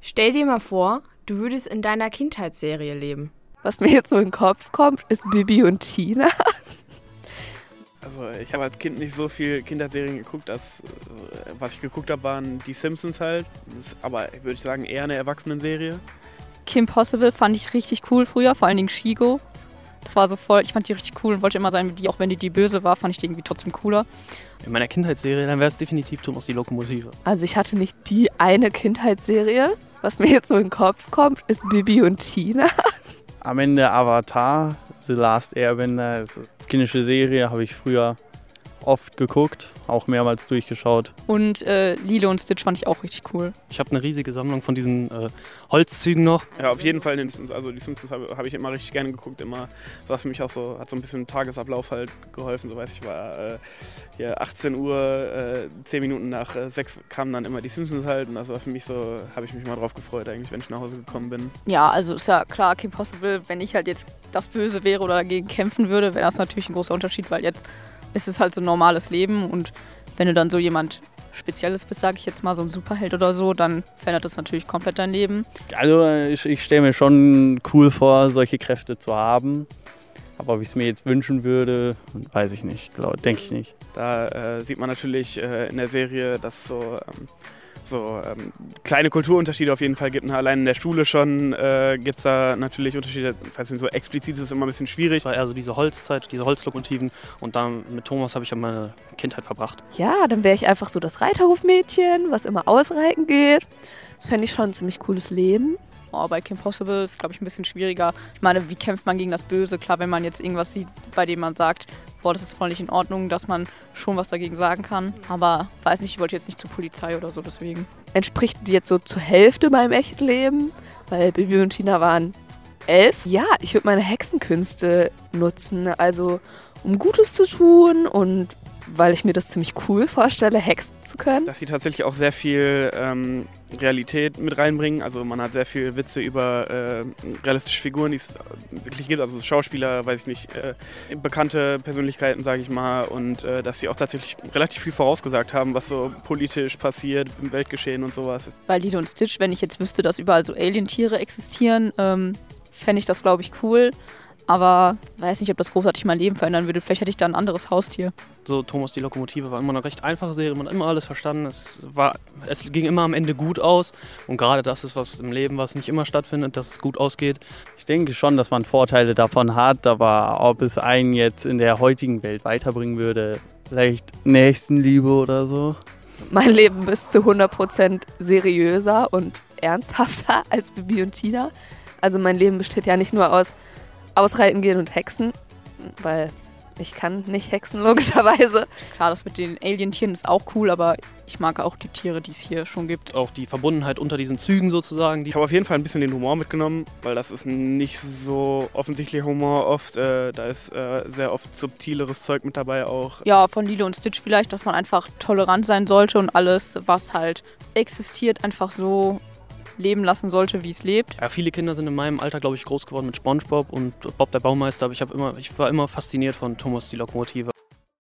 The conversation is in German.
Stell dir mal vor, du würdest in deiner Kindheitsserie leben. Was mir jetzt so in den Kopf kommt, ist Bibi und Tina. Also ich habe als Kind nicht so viel Kinderserien geguckt, dass, äh, was ich geguckt habe, waren die Simpsons halt. Aber würde ich sagen eher eine Erwachsenenserie. Kim Possible fand ich richtig cool früher, vor allen Dingen Shigo. Das war so voll, ich fand die richtig cool und wollte immer sein wie die, auch wenn die die böse war, fand ich die irgendwie trotzdem cooler. In meiner Kindheitsserie, dann wäre es definitiv Thomas die Lokomotive. Also ich hatte nicht die eine Kindheitsserie. Was mir jetzt so in den Kopf kommt, ist Bibi und Tina. Am Ende Avatar, The Last Airbender, ist eine kindische Serie, habe ich früher oft geguckt, auch mehrmals durchgeschaut. Und äh, Lilo und Stitch fand ich auch richtig cool. Ich habe eine riesige Sammlung von diesen äh, Holzzügen noch. Ja, auf jeden Fall. Den also die Simpsons habe hab ich immer richtig gerne geguckt. Immer das war für mich auch so, hat so ein bisschen im Tagesablauf halt geholfen. So weiß ich, war äh, hier 18 Uhr, äh, 10 Minuten nach äh, 6 kamen dann immer die Simpsons halt. Und das war für mich so, habe ich mich mal drauf gefreut eigentlich, wenn ich nach Hause gekommen bin. Ja, also ist ja klar, Kim Possible, wenn ich halt jetzt das Böse wäre oder dagegen kämpfen würde, wäre das natürlich ein großer Unterschied, weil jetzt ist es halt so ein normales Leben und wenn du dann so jemand Spezielles bist, sage ich jetzt mal, so ein Superheld oder so, dann verändert das natürlich komplett dein Leben. Also ich, ich stelle mir schon cool vor, solche Kräfte zu haben. Aber ob ich es mir jetzt wünschen würde, weiß ich nicht, denke ich nicht. Da äh, sieht man natürlich äh, in der Serie, dass so, ähm, so ähm, kleine Kulturunterschiede auf jeden Fall gibt. Allein in der Schule schon äh, gibt es da natürlich Unterschiede. Falls so explizit ist es immer ein bisschen schwierig. Es war eher so diese Holzzeit, diese Holzlokomotiven. Und dann mit Thomas habe ich ja meine Kindheit verbracht. Ja, dann wäre ich einfach so das Reiterhofmädchen, was immer ausreiten geht. Das fände ich schon ein ziemlich cooles Leben. Oh, bei Kim Possible ist, glaube ich, ein bisschen schwieriger. Ich meine, wie kämpft man gegen das Böse? Klar, wenn man jetzt irgendwas sieht, bei dem man sagt, boah, das ist voll nicht in Ordnung, dass man schon was dagegen sagen kann. Aber weiß nicht, ich wollte jetzt nicht zur Polizei oder so, deswegen. Entspricht die jetzt so zur Hälfte meinem echten Leben? Weil Bibi und Tina waren elf. Ja, ich würde meine Hexenkünste nutzen. Also, um Gutes zu tun und weil ich mir das ziemlich cool vorstelle, hexen zu können. Dass sie tatsächlich auch sehr viel ähm, Realität mit reinbringen. Also man hat sehr viel Witze über äh, realistische Figuren, die es wirklich gibt. Also Schauspieler, weiß ich nicht, äh, bekannte Persönlichkeiten, sage ich mal. Und äh, dass sie auch tatsächlich relativ viel vorausgesagt haben, was so politisch passiert im Weltgeschehen und sowas. Bei Lilo und Stitch, wenn ich jetzt wüsste, dass überall so Alientiere existieren, ähm, fände ich das, glaube ich, cool. Aber weiß nicht, ob das großartig mein Leben verändern würde. Vielleicht hätte ich da ein anderes Haustier. So, Thomas die Lokomotive war immer eine recht einfache Serie. Man hat immer alles verstanden. Es, war, es ging immer am Ende gut aus. Und gerade das ist was im Leben, was nicht immer stattfindet, dass es gut ausgeht. Ich denke schon, dass man Vorteile davon hat. Aber ob es einen jetzt in der heutigen Welt weiterbringen würde, vielleicht Nächstenliebe oder so. Mein Leben ist zu 100% seriöser und ernsthafter als Bibi und Tina. Also mein Leben besteht ja nicht nur aus ausreiten gehen und hexen, weil ich kann nicht hexen, logischerweise. Klar, das mit den Alientieren ist auch cool, aber ich mag auch die Tiere, die es hier schon gibt. Auch die Verbundenheit unter diesen Zügen sozusagen. Ich habe auf jeden Fall ein bisschen den Humor mitgenommen, weil das ist nicht so offensichtlicher Humor oft. Äh, da ist äh, sehr oft subtileres Zeug mit dabei auch. Ja, von Lilo und Stitch vielleicht, dass man einfach tolerant sein sollte und alles, was halt existiert, einfach so leben lassen sollte, wie es lebt. Ja, viele Kinder sind in meinem Alter, glaube ich, groß geworden mit SpongeBob und Bob der Baumeister, aber ich, immer, ich war immer fasziniert von Thomas die Lokomotive.